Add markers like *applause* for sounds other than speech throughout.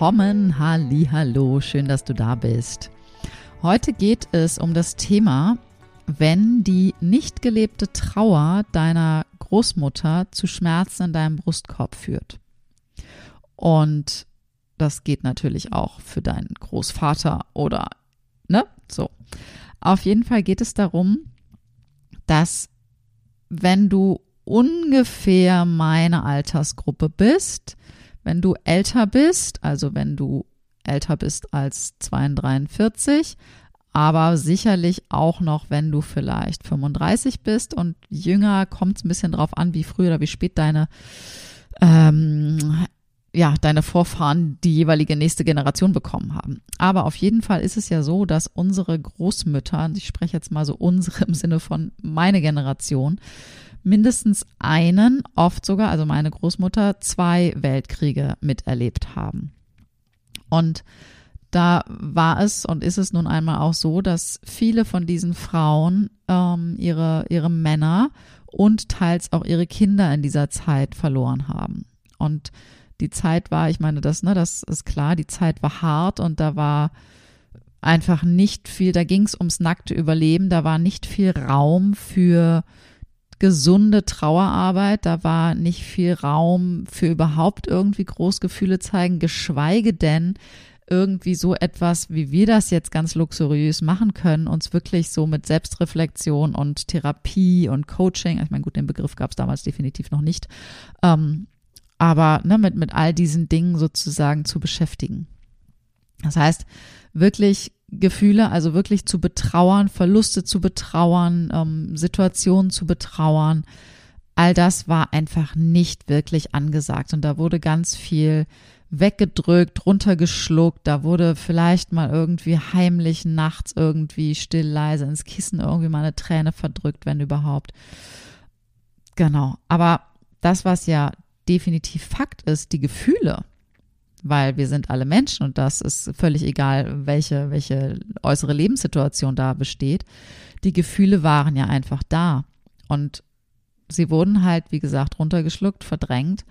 Willkommen, halli, hallo, schön, dass du da bist. Heute geht es um das Thema, wenn die nicht gelebte Trauer deiner Großmutter zu Schmerzen in deinem Brustkorb führt. Und das geht natürlich auch für deinen Großvater oder, ne, so. Auf jeden Fall geht es darum, dass wenn du ungefähr meine Altersgruppe bist, wenn du älter bist, also wenn du älter bist als 42, aber sicherlich auch noch, wenn du vielleicht 35 bist und jünger, kommt es ein bisschen drauf an, wie früh oder wie spät deine, ähm, ja, deine Vorfahren die jeweilige nächste Generation bekommen haben. Aber auf jeden Fall ist es ja so, dass unsere Großmütter, ich spreche jetzt mal so *laughs* unsere im Sinne von meine Generation, mindestens einen, oft sogar, also meine Großmutter, zwei Weltkriege miterlebt haben. Und da war es und ist es nun einmal auch so, dass viele von diesen Frauen ähm, ihre, ihre Männer und teils auch ihre Kinder in dieser Zeit verloren haben. Und die Zeit war, ich meine, das, ne, das ist klar, die Zeit war hart und da war einfach nicht viel, da ging es ums nackte Überleben, da war nicht viel Raum für gesunde Trauerarbeit, da war nicht viel Raum für überhaupt irgendwie Großgefühle zeigen, geschweige denn irgendwie so etwas, wie wir das jetzt ganz luxuriös machen können, uns wirklich so mit Selbstreflexion und Therapie und Coaching, ich meine, gut, den Begriff gab es damals definitiv noch nicht, ähm, aber ne, mit, mit all diesen Dingen sozusagen zu beschäftigen. Das heißt, wirklich Gefühle, also wirklich zu betrauern, Verluste zu betrauern, ähm, Situationen zu betrauern, all das war einfach nicht wirklich angesagt. Und da wurde ganz viel weggedrückt, runtergeschluckt. Da wurde vielleicht mal irgendwie heimlich nachts irgendwie still leise ins Kissen irgendwie mal eine Träne verdrückt, wenn überhaupt. Genau. Aber das, was ja definitiv Fakt ist, die Gefühle, weil wir sind alle Menschen und das ist völlig egal, welche, welche äußere Lebenssituation da besteht. Die Gefühle waren ja einfach da und sie wurden halt, wie gesagt, runtergeschluckt, verdrängt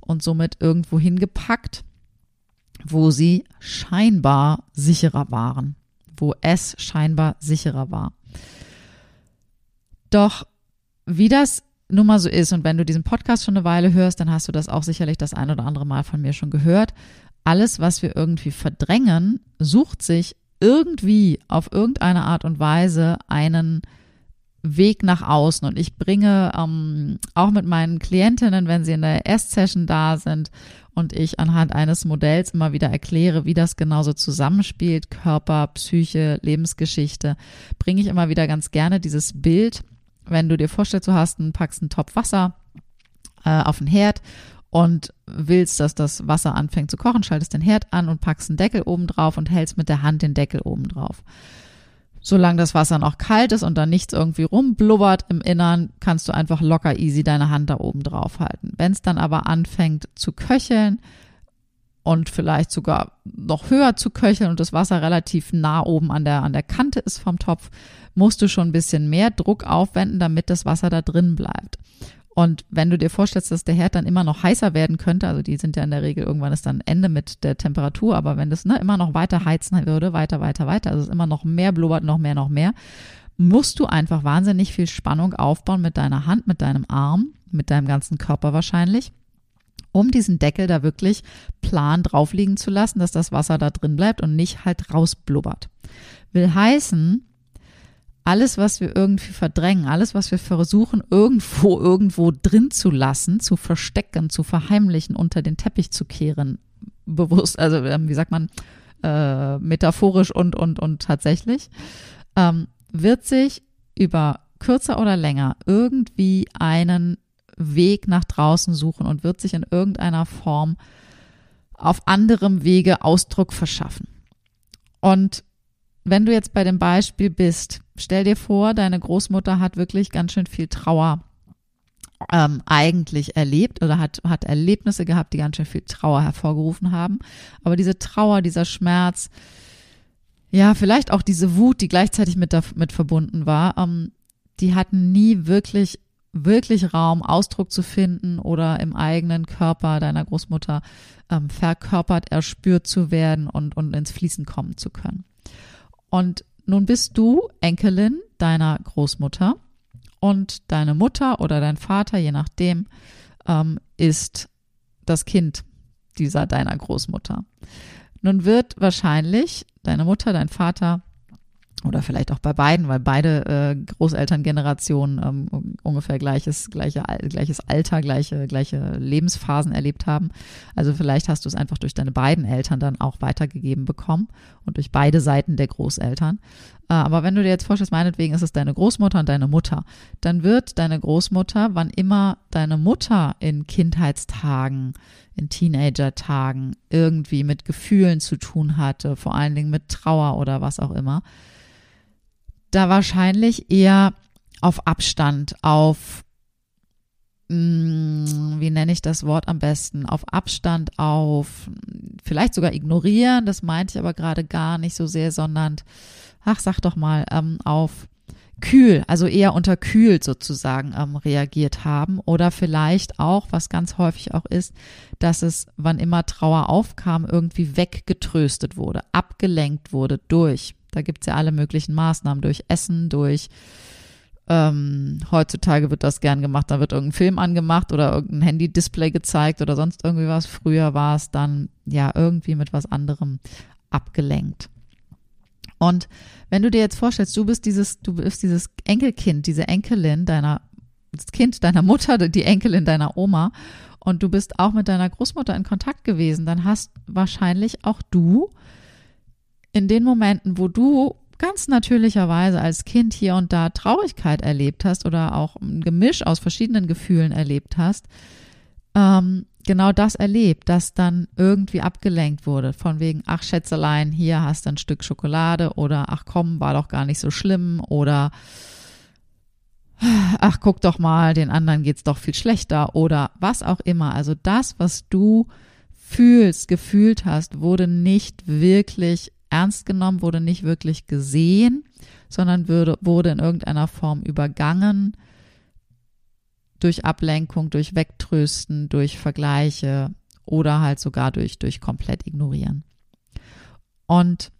und somit irgendwo hingepackt, wo sie scheinbar sicherer waren, wo es scheinbar sicherer war. Doch wie das nun mal so ist, und wenn du diesen Podcast schon eine Weile hörst, dann hast du das auch sicherlich das ein oder andere Mal von mir schon gehört. Alles, was wir irgendwie verdrängen, sucht sich irgendwie auf irgendeine Art und Weise einen Weg nach außen. Und ich bringe ähm, auch mit meinen Klientinnen, wenn sie in der Erst-Session da sind und ich anhand eines Modells immer wieder erkläre, wie das genauso zusammenspielt, Körper, Psyche, Lebensgeschichte, bringe ich immer wieder ganz gerne dieses Bild, wenn du dir vorstellst, du hast einen, packst einen Topf Wasser äh, auf den Herd und willst, dass das Wasser anfängt zu kochen, schaltest den Herd an und packst einen Deckel oben drauf und hältst mit der Hand den Deckel oben drauf. Solange das Wasser noch kalt ist und da nichts irgendwie rumblubbert im Innern, kannst du einfach locker easy deine Hand da oben drauf halten. Wenn es dann aber anfängt zu köcheln und vielleicht sogar noch höher zu köcheln und das Wasser relativ nah oben an der, an der Kante ist vom Topf, musst du schon ein bisschen mehr Druck aufwenden, damit das Wasser da drin bleibt. Und wenn du dir vorstellst, dass der Herd dann immer noch heißer werden könnte, also die sind ja in der Regel, irgendwann ist dann Ende mit der Temperatur, aber wenn das ne, immer noch weiter heizen würde, weiter, weiter, weiter, also es immer noch mehr blubbert, noch mehr, noch mehr, musst du einfach wahnsinnig viel Spannung aufbauen mit deiner Hand, mit deinem Arm, mit deinem ganzen Körper wahrscheinlich, um diesen Deckel da wirklich plan drauf liegen zu lassen, dass das Wasser da drin bleibt und nicht halt rausblubbert. Will heißen, alles, was wir irgendwie verdrängen, alles, was wir versuchen, irgendwo, irgendwo drin zu lassen, zu verstecken, zu verheimlichen, unter den Teppich zu kehren, bewusst, also ähm, wie sagt man, äh, metaphorisch und, und, und tatsächlich, ähm, wird sich über kürzer oder länger irgendwie einen Weg nach draußen suchen und wird sich in irgendeiner Form auf anderem Wege Ausdruck verschaffen. Und wenn du jetzt bei dem Beispiel bist, stell dir vor, deine Großmutter hat wirklich ganz schön viel Trauer ähm, eigentlich erlebt oder hat, hat Erlebnisse gehabt, die ganz schön viel Trauer hervorgerufen haben. Aber diese Trauer, dieser Schmerz, ja, vielleicht auch diese Wut, die gleichzeitig mit, mit verbunden war, ähm, die hatten nie wirklich, wirklich Raum, Ausdruck zu finden oder im eigenen Körper deiner Großmutter ähm, verkörpert, erspürt zu werden und, und ins Fließen kommen zu können. Und nun bist du Enkelin deiner Großmutter und deine Mutter oder dein Vater, je nachdem, ähm, ist das Kind dieser deiner Großmutter. Nun wird wahrscheinlich deine Mutter, dein Vater oder vielleicht auch bei beiden, weil beide äh, Großelterngenerationen ähm, ungefähr gleiches, gleiche, gleiches Alter, gleiche, gleiche Lebensphasen erlebt haben. Also vielleicht hast du es einfach durch deine beiden Eltern dann auch weitergegeben bekommen und durch beide Seiten der Großeltern. Äh, aber wenn du dir jetzt vorstellst, meinetwegen ist es deine Großmutter und deine Mutter, dann wird deine Großmutter, wann immer deine Mutter in Kindheitstagen, in Teenagertagen irgendwie mit Gefühlen zu tun hatte, vor allen Dingen mit Trauer oder was auch immer, da wahrscheinlich eher auf Abstand, auf, mh, mm, wie nenne ich das Wort am besten, auf Abstand, auf vielleicht sogar ignorieren, das meinte ich aber gerade gar nicht so sehr, sondern, ach, sag doch mal, ähm, auf kühl, also eher unterkühlt sozusagen ähm, reagiert haben. Oder vielleicht auch, was ganz häufig auch ist, dass es, wann immer Trauer aufkam, irgendwie weggetröstet wurde, abgelenkt wurde durch da gibt es ja alle möglichen Maßnahmen durch Essen, durch ähm, heutzutage wird das gern gemacht, da wird irgendein Film angemacht oder irgendein Handy-Display gezeigt oder sonst irgendwie was. Früher war es dann ja irgendwie mit was anderem abgelenkt. Und wenn du dir jetzt vorstellst, du bist dieses, du bist dieses Enkelkind, diese Enkelin deiner, das Kind deiner Mutter, *laughs* die Enkelin deiner Oma und du bist auch mit deiner Großmutter in Kontakt gewesen, dann hast wahrscheinlich auch du in den Momenten, wo du ganz natürlicherweise als Kind hier und da Traurigkeit erlebt hast oder auch ein Gemisch aus verschiedenen Gefühlen erlebt hast, ähm, genau das erlebt, dass dann irgendwie abgelenkt wurde. Von wegen, ach Schätzelein, hier hast du ein Stück Schokolade oder ach komm, war doch gar nicht so schlimm oder ach guck doch mal, den anderen geht's doch viel schlechter oder was auch immer. Also das, was du fühlst, gefühlt hast, wurde nicht wirklich ernst genommen, wurde nicht wirklich gesehen, sondern würde, wurde in irgendeiner Form übergangen durch Ablenkung, durch Wegtrösten, durch Vergleiche oder halt sogar durch, durch komplett ignorieren. Und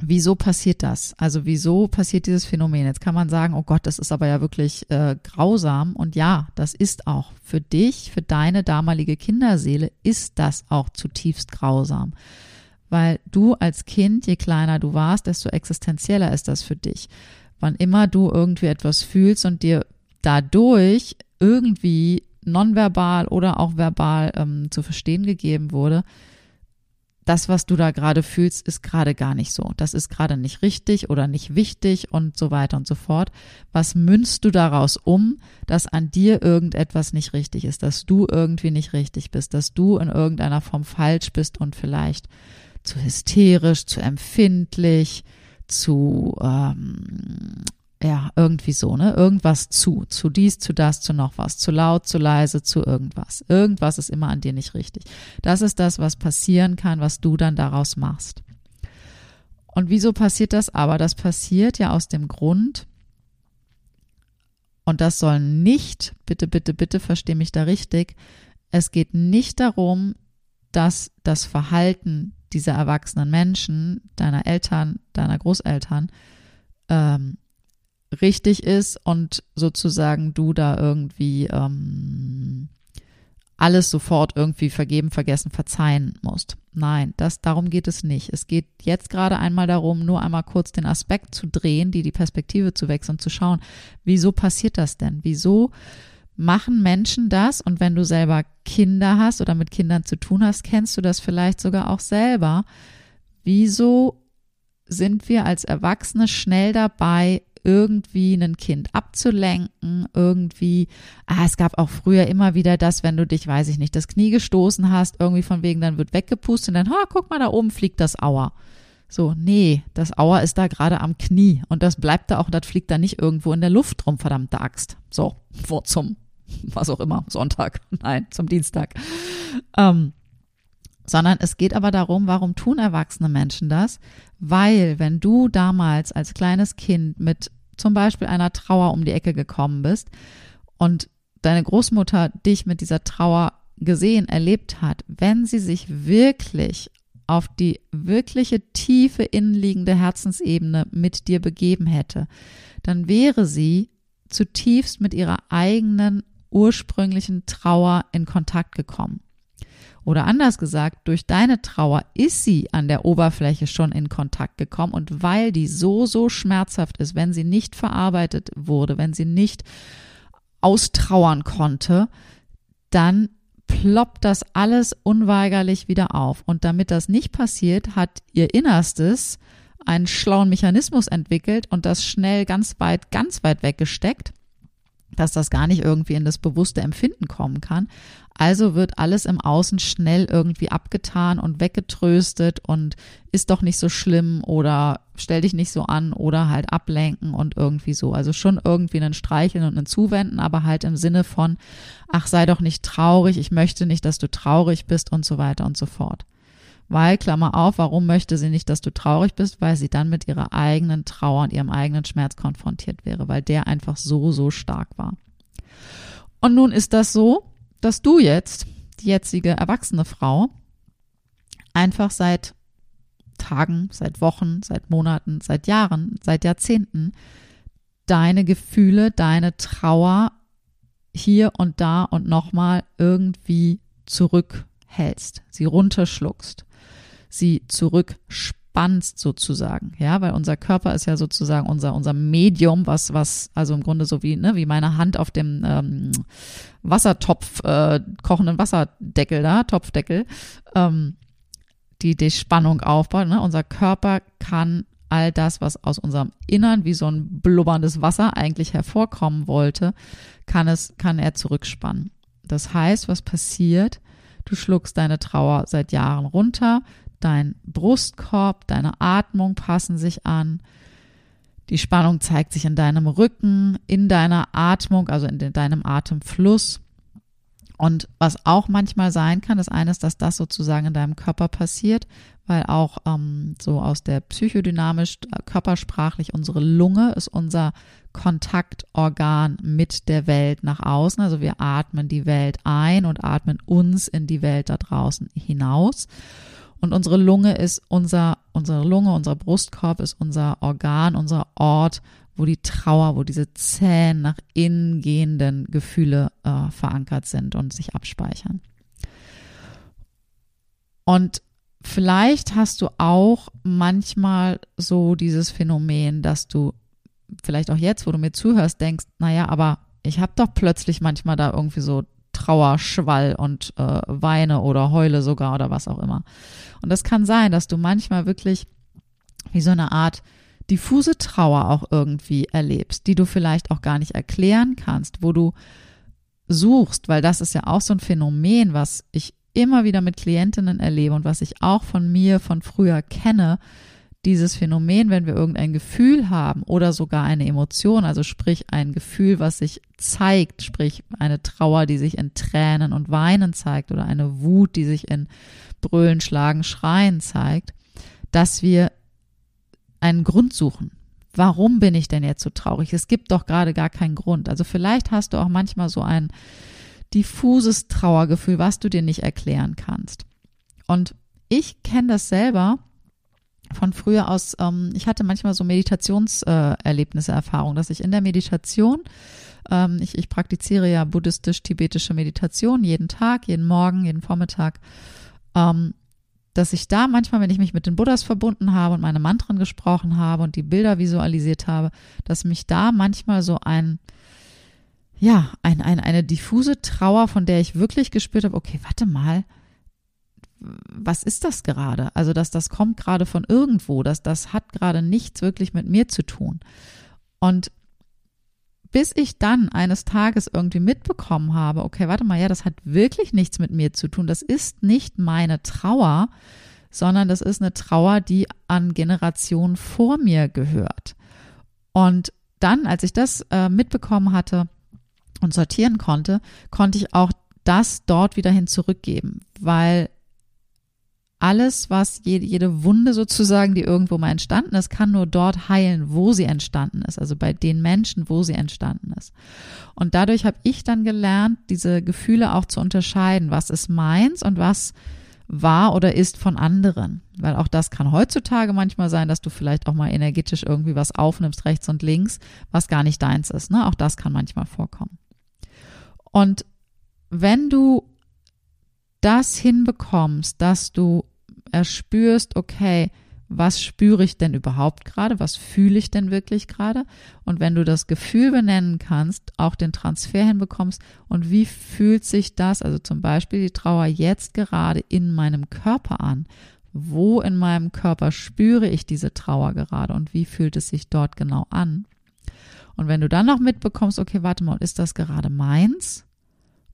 wieso passiert das? Also wieso passiert dieses Phänomen? Jetzt kann man sagen, oh Gott, das ist aber ja wirklich äh, grausam. Und ja, das ist auch für dich, für deine damalige Kinderseele, ist das auch zutiefst grausam weil du als Kind, je kleiner du warst, desto existenzieller ist das für dich. Wann immer du irgendwie etwas fühlst und dir dadurch irgendwie nonverbal oder auch verbal ähm, zu verstehen gegeben wurde, das, was du da gerade fühlst, ist gerade gar nicht so. Das ist gerade nicht richtig oder nicht wichtig und so weiter und so fort. Was münzt du daraus um, dass an dir irgendetwas nicht richtig ist, dass du irgendwie nicht richtig bist, dass du in irgendeiner Form falsch bist und vielleicht zu hysterisch, zu empfindlich, zu ähm, ja, irgendwie so, ne? Irgendwas zu, zu dies, zu das, zu noch was, zu laut, zu leise, zu irgendwas. Irgendwas ist immer an dir nicht richtig. Das ist das, was passieren kann, was du dann daraus machst. Und wieso passiert das aber? Das passiert ja aus dem Grund, und das soll nicht, bitte, bitte, bitte versteh mich da richtig, es geht nicht darum, dass das Verhalten dieser erwachsenen Menschen, deiner Eltern, deiner Großeltern, ähm, richtig ist und sozusagen du da irgendwie ähm, alles sofort irgendwie vergeben, vergessen, verzeihen musst. Nein, das, darum geht es nicht. Es geht jetzt gerade einmal darum, nur einmal kurz den Aspekt zu drehen, die, die Perspektive zu wechseln, zu schauen, wieso passiert das denn? Wieso machen Menschen das? Und wenn du selber Kinder hast oder mit Kindern zu tun hast, kennst du das vielleicht sogar auch selber. Wieso sind wir als Erwachsene schnell dabei, irgendwie ein Kind abzulenken, irgendwie, ah, es gab auch früher immer wieder das, wenn du dich, weiß ich nicht, das Knie gestoßen hast, irgendwie von wegen, dann wird weggepustet und dann, ha, guck mal, da oben fliegt das Auer. So, nee, das Auer ist da gerade am Knie und das bleibt da auch, das fliegt da nicht irgendwo in der Luft rum, verdammte Axt. So, *laughs* vor zum, *laughs* was auch immer, Sonntag, *laughs* nein, zum Dienstag. Ähm, sondern es geht aber darum, warum tun erwachsene Menschen das? Weil wenn du damals als kleines Kind mit zum Beispiel einer Trauer um die Ecke gekommen bist und deine Großmutter dich mit dieser Trauer gesehen, erlebt hat, wenn sie sich wirklich auf die wirkliche tiefe innenliegende Herzensebene mit dir begeben hätte, dann wäre sie zutiefst mit ihrer eigenen ursprünglichen Trauer in Kontakt gekommen. Oder anders gesagt, durch deine Trauer ist sie an der Oberfläche schon in Kontakt gekommen und weil die so, so schmerzhaft ist, wenn sie nicht verarbeitet wurde, wenn sie nicht austrauern konnte, dann ploppt das alles unweigerlich wieder auf. Und damit das nicht passiert, hat ihr Innerstes einen schlauen Mechanismus entwickelt und das schnell ganz weit, ganz weit weggesteckt dass das gar nicht irgendwie in das bewusste Empfinden kommen kann. Also wird alles im Außen schnell irgendwie abgetan und weggetröstet und ist doch nicht so schlimm oder stell dich nicht so an oder halt ablenken und irgendwie so. Also schon irgendwie einen Streicheln und einen Zuwenden, aber halt im Sinne von, ach sei doch nicht traurig, ich möchte nicht, dass du traurig bist und so weiter und so fort. Weil, Klammer auf, warum möchte sie nicht, dass du traurig bist? Weil sie dann mit ihrer eigenen Trauer und ihrem eigenen Schmerz konfrontiert wäre, weil der einfach so, so stark war. Und nun ist das so, dass du jetzt, die jetzige erwachsene Frau, einfach seit Tagen, seit Wochen, seit Monaten, seit Jahren, seit Jahrzehnten deine Gefühle, deine Trauer hier und da und nochmal irgendwie zurückhältst, sie runterschluckst sie zurückspannst sozusagen, ja, weil unser Körper ist ja sozusagen unser unser Medium, was was also im Grunde so wie ne wie meine Hand auf dem ähm, Wassertopf äh, kochenden Wasserdeckel da Topfdeckel ähm, die die Spannung aufbaut. Ne? Unser Körper kann all das, was aus unserem Innern wie so ein blubberndes Wasser eigentlich hervorkommen wollte, kann es kann er zurückspannen. Das heißt, was passiert? Du schluckst deine Trauer seit Jahren runter, Dein Brustkorb, deine Atmung passen sich an. Die Spannung zeigt sich in deinem Rücken, in deiner Atmung, also in deinem Atemfluss. Und was auch manchmal sein kann, ist eines, dass das sozusagen in deinem Körper passiert, weil auch ähm, so aus der psychodynamisch, äh, körpersprachlich unsere Lunge ist unser Kontaktorgan mit der Welt nach außen. Also wir atmen die Welt ein und atmen uns in die Welt da draußen hinaus. Und unsere Lunge ist unser, unsere Lunge, unser Brustkorb ist unser Organ, unser Ort, wo die Trauer, wo diese zähen nach innen gehenden Gefühle äh, verankert sind und sich abspeichern. Und vielleicht hast du auch manchmal so dieses Phänomen, dass du vielleicht auch jetzt, wo du mir zuhörst, denkst, naja, aber ich habe doch plötzlich manchmal da irgendwie so Trauerschwall und äh, weine oder heule sogar oder was auch immer. Und das kann sein, dass du manchmal wirklich wie so eine Art diffuse Trauer auch irgendwie erlebst, die du vielleicht auch gar nicht erklären kannst, wo du suchst, weil das ist ja auch so ein Phänomen, was ich immer wieder mit Klientinnen erlebe und was ich auch von mir von früher kenne, dieses Phänomen, wenn wir irgendein Gefühl haben oder sogar eine Emotion, also sprich ein Gefühl, was sich zeigt, sprich eine Trauer, die sich in Tränen und Weinen zeigt oder eine Wut, die sich in Brüllen, Schlagen, Schreien zeigt, dass wir einen Grund suchen. Warum bin ich denn jetzt so traurig? Es gibt doch gerade gar keinen Grund. Also vielleicht hast du auch manchmal so ein diffuses Trauergefühl, was du dir nicht erklären kannst. Und ich kenne das selber von früher aus, ähm, ich hatte manchmal so Meditationserlebnisse, äh, Erfahrung, dass ich in der Meditation ähm, ich, ich praktiziere ja buddhistisch-tibetische Meditation jeden Tag, jeden Morgen, jeden Vormittag, ähm, dass ich da manchmal, wenn ich mich mit den Buddhas verbunden habe und meine Mantren gesprochen habe und die Bilder visualisiert habe, dass mich da manchmal so ein, ja, ein, ein, eine diffuse Trauer, von der ich wirklich gespürt habe, okay, warte mal, was ist das gerade? Also, dass das kommt gerade von irgendwo, dass das hat gerade nichts wirklich mit mir zu tun. Und bis ich dann eines Tages irgendwie mitbekommen habe, okay, warte mal, ja, das hat wirklich nichts mit mir zu tun. Das ist nicht meine Trauer, sondern das ist eine Trauer, die an Generationen vor mir gehört. Und dann, als ich das äh, mitbekommen hatte und sortieren konnte, konnte ich auch das dort wieder hin zurückgeben, weil alles, was jede, jede Wunde sozusagen, die irgendwo mal entstanden ist, kann nur dort heilen, wo sie entstanden ist, also bei den Menschen, wo sie entstanden ist. Und dadurch habe ich dann gelernt, diese Gefühle auch zu unterscheiden, was ist meins und was war oder ist von anderen. Weil auch das kann heutzutage manchmal sein, dass du vielleicht auch mal energetisch irgendwie was aufnimmst, rechts und links, was gar nicht deins ist. Ne? Auch das kann manchmal vorkommen. Und wenn du das hinbekommst, dass du erspürst, okay, was spüre ich denn überhaupt gerade? Was fühle ich denn wirklich gerade? Und wenn du das Gefühl benennen kannst, auch den Transfer hinbekommst und wie fühlt sich das, also zum Beispiel die Trauer jetzt gerade in meinem Körper an? Wo in meinem Körper spüre ich diese Trauer gerade und wie fühlt es sich dort genau an? Und wenn du dann noch mitbekommst, okay, warte mal, ist das gerade meins?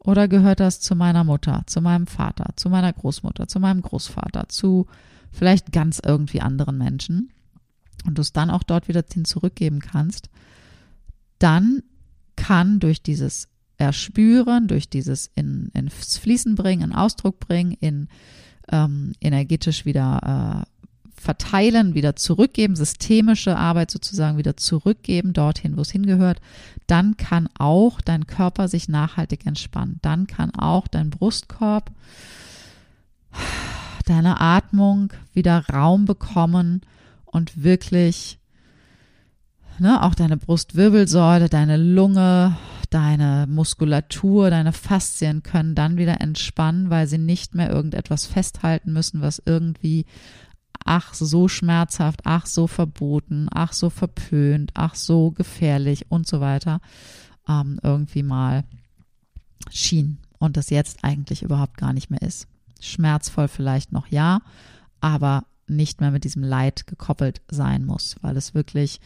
Oder gehört das zu meiner Mutter, zu meinem Vater, zu meiner Großmutter, zu meinem Großvater, zu vielleicht ganz irgendwie anderen Menschen? Und du es dann auch dort wieder hin zurückgeben kannst, dann kann durch dieses Erspüren, durch dieses in, ins Fließen bringen, in Ausdruck bringen, in ähm, energetisch wieder äh, verteilen, wieder zurückgeben, systemische Arbeit sozusagen wieder zurückgeben, dorthin, wo es hingehört, dann kann auch dein Körper sich nachhaltig entspannen. Dann kann auch dein Brustkorb, deine Atmung wieder Raum bekommen und wirklich ne, auch deine Brustwirbelsäule, deine Lunge, deine Muskulatur, deine Faszien können dann wieder entspannen, weil sie nicht mehr irgendetwas festhalten müssen, was irgendwie ach so schmerzhaft, ach so verboten, ach so verpönt, ach so gefährlich und so weiter ähm, irgendwie mal schien und das jetzt eigentlich überhaupt gar nicht mehr ist. Schmerzvoll vielleicht noch ja, aber nicht mehr mit diesem Leid gekoppelt sein muss, weil es wirklich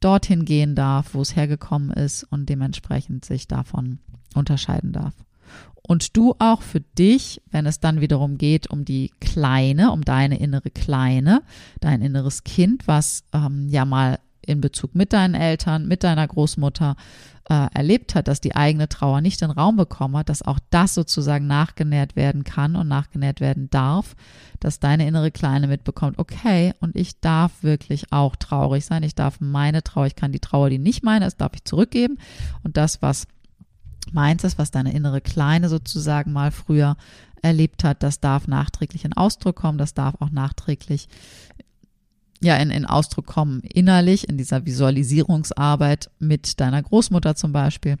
dorthin gehen darf, wo es hergekommen ist und dementsprechend sich davon unterscheiden darf und du auch für dich, wenn es dann wiederum geht um die Kleine, um deine innere Kleine, dein inneres Kind, was ähm, ja mal in Bezug mit deinen Eltern, mit deiner Großmutter äh, erlebt hat, dass die eigene Trauer nicht den Raum bekommen hat, dass auch das sozusagen nachgenährt werden kann und nachgenährt werden darf, dass deine innere Kleine mitbekommt, okay, und ich darf wirklich auch traurig sein, ich darf meine Trauer, ich kann die Trauer, die nicht meine ist, darf ich zurückgeben. Und das, was meins ist, was deine innere Kleine sozusagen mal früher erlebt hat, das darf nachträglich in Ausdruck kommen, das darf auch nachträglich ja in, in Ausdruck kommen, innerlich, in dieser Visualisierungsarbeit mit deiner Großmutter zum Beispiel.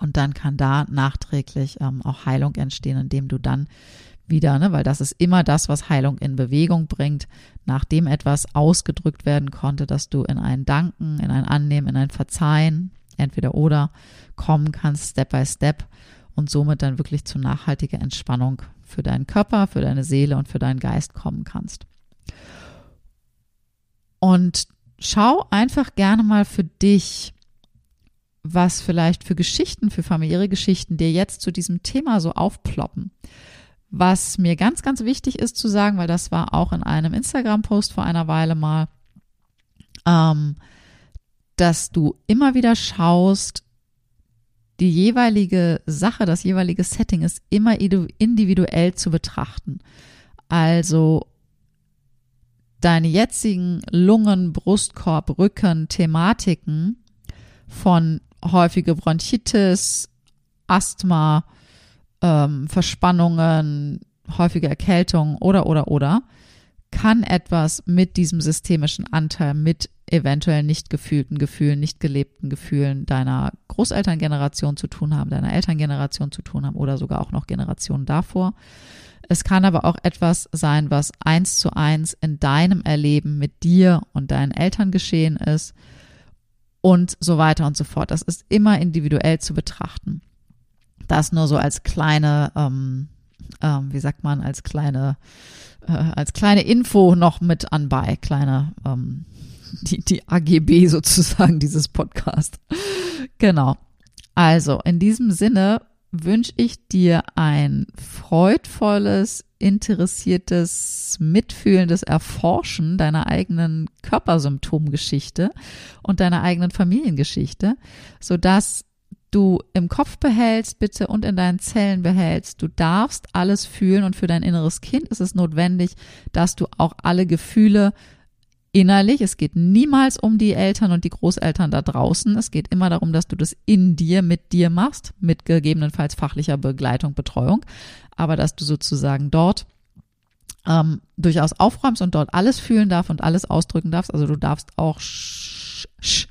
Und dann kann da nachträglich ähm, auch Heilung entstehen, indem du dann wieder, ne, weil das ist immer das, was Heilung in Bewegung bringt, nachdem etwas ausgedrückt werden konnte, dass du in ein Danken, in ein Annehmen, in ein Verzeihen, entweder oder kommen kannst, Step by Step und somit dann wirklich zu nachhaltiger Entspannung für deinen Körper, für deine Seele und für deinen Geist kommen kannst. Und schau einfach gerne mal für dich, was vielleicht für Geschichten, für familiäre Geschichten dir jetzt zu diesem Thema so aufploppen. Was mir ganz, ganz wichtig ist zu sagen, weil das war auch in einem Instagram-Post vor einer Weile mal, ähm, dass du immer wieder schaust, die jeweilige Sache, das jeweilige Setting ist immer individuell zu betrachten. Also deine jetzigen Lungen, Brustkorb, Rücken, Thematiken von häufige Bronchitis, Asthma, ähm, Verspannungen, häufige Erkältung oder oder oder kann etwas mit diesem systemischen Anteil, mit eventuell nicht gefühlten Gefühlen, nicht gelebten Gefühlen deiner Großelterngeneration zu tun haben, deiner Elterngeneration zu tun haben oder sogar auch noch Generationen davor. Es kann aber auch etwas sein, was eins zu eins in deinem Erleben mit dir und deinen Eltern geschehen ist und so weiter und so fort. Das ist immer individuell zu betrachten. Das nur so als kleine, ähm, ähm, wie sagt man, als kleine, äh, als kleine Info noch mit anbei, kleine, ähm, die, die AGB *laughs* sozusagen dieses Podcast. genau. Also in diesem Sinne wünsche ich dir ein freudvolles, interessiertes, mitfühlendes Erforschen deiner eigenen Körpersymptomgeschichte und deiner eigenen Familiengeschichte, sodass du im Kopf behältst, bitte und in deinen Zellen behältst. Du darfst alles fühlen und für dein inneres Kind ist es notwendig, dass du auch alle Gefühle innerlich. Es geht niemals um die Eltern und die Großeltern da draußen. Es geht immer darum, dass du das in dir, mit dir machst, mit gegebenenfalls fachlicher Begleitung, Betreuung, aber dass du sozusagen dort ähm, durchaus aufräumst und dort alles fühlen darf und alles ausdrücken darfst. Also du darfst auch sch, sch,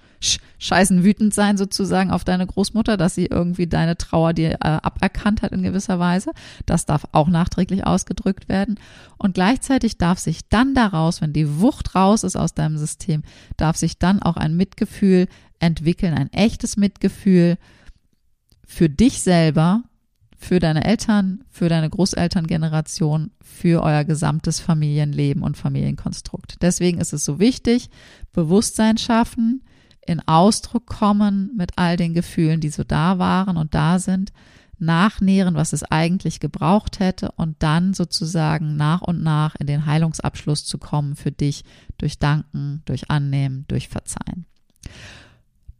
scheißen wütend sein sozusagen auf deine Großmutter, dass sie irgendwie deine Trauer dir äh, aberkannt hat in gewisser Weise. Das darf auch nachträglich ausgedrückt werden. Und gleichzeitig darf sich dann daraus, wenn die Wucht raus ist aus deinem System, darf sich dann auch ein Mitgefühl entwickeln, ein echtes Mitgefühl für dich selber, für deine Eltern, für deine Großelterngeneration, für euer gesamtes Familienleben und Familienkonstrukt. Deswegen ist es so wichtig, Bewusstsein schaffen, in Ausdruck kommen mit all den Gefühlen, die so da waren und da sind, nachnähren, was es eigentlich gebraucht hätte und dann sozusagen nach und nach in den Heilungsabschluss zu kommen für dich durch Danken, durch Annehmen, durch Verzeihen.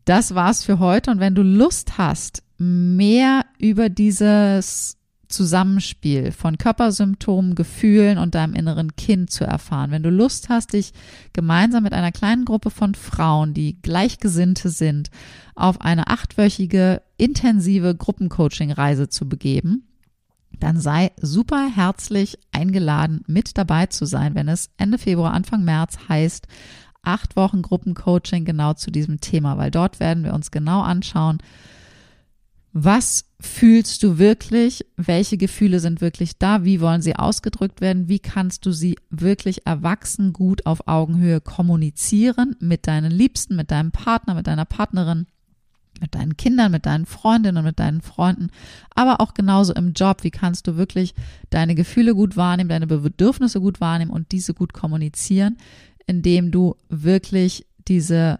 Das war's für heute und wenn du Lust hast, mehr über dieses Zusammenspiel von Körpersymptomen, Gefühlen und deinem inneren Kind zu erfahren. Wenn du Lust hast, dich gemeinsam mit einer kleinen Gruppe von Frauen, die Gleichgesinnte sind, auf eine achtwöchige intensive Gruppencoaching-Reise zu begeben, dann sei super herzlich eingeladen, mit dabei zu sein, wenn es Ende Februar, Anfang März heißt, acht Wochen Gruppencoaching genau zu diesem Thema, weil dort werden wir uns genau anschauen, was fühlst du wirklich? Welche Gefühle sind wirklich da? Wie wollen sie ausgedrückt werden? Wie kannst du sie wirklich erwachsen gut auf Augenhöhe kommunizieren mit deinen Liebsten, mit deinem Partner, mit deiner Partnerin? mit deinen Kindern, mit deinen Freundinnen, mit deinen Freunden, aber auch genauso im Job. Wie kannst du wirklich deine Gefühle gut wahrnehmen, deine Bedürfnisse gut wahrnehmen und diese gut kommunizieren, indem du wirklich diese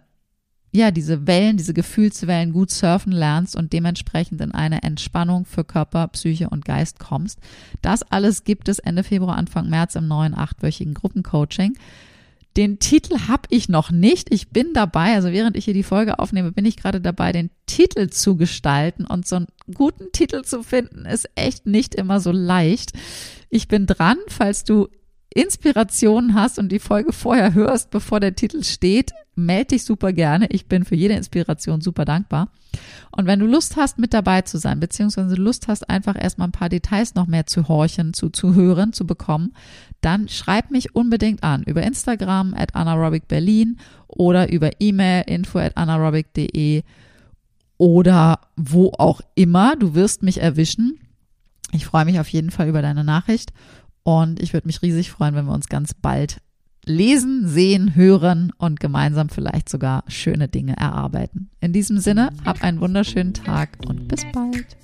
ja, diese Wellen, diese Gefühlswellen gut surfen lernst und dementsprechend in eine Entspannung für Körper, Psyche und Geist kommst. Das alles gibt es Ende Februar, Anfang März im neuen achtwöchigen Gruppencoaching. Den Titel habe ich noch nicht. Ich bin dabei, also während ich hier die Folge aufnehme, bin ich gerade dabei, den Titel zu gestalten. Und so einen guten Titel zu finden, ist echt nicht immer so leicht. Ich bin dran, falls du Inspirationen hast und die Folge vorher hörst, bevor der Titel steht, melde dich super gerne. Ich bin für jede Inspiration super dankbar. Und wenn du Lust hast, mit dabei zu sein, beziehungsweise Lust hast, einfach erstmal ein paar Details noch mehr zu horchen, zu, zu hören, zu bekommen, dann schreib mich unbedingt an über Instagram at anaerobicberlin oder über E-Mail info at anaerobic.de oder wo auch immer. Du wirst mich erwischen. Ich freue mich auf jeden Fall über deine Nachricht und ich würde mich riesig freuen, wenn wir uns ganz bald lesen, sehen, hören und gemeinsam vielleicht sogar schöne Dinge erarbeiten. In diesem Sinne, hab einen wunderschönen Tag und bis bald.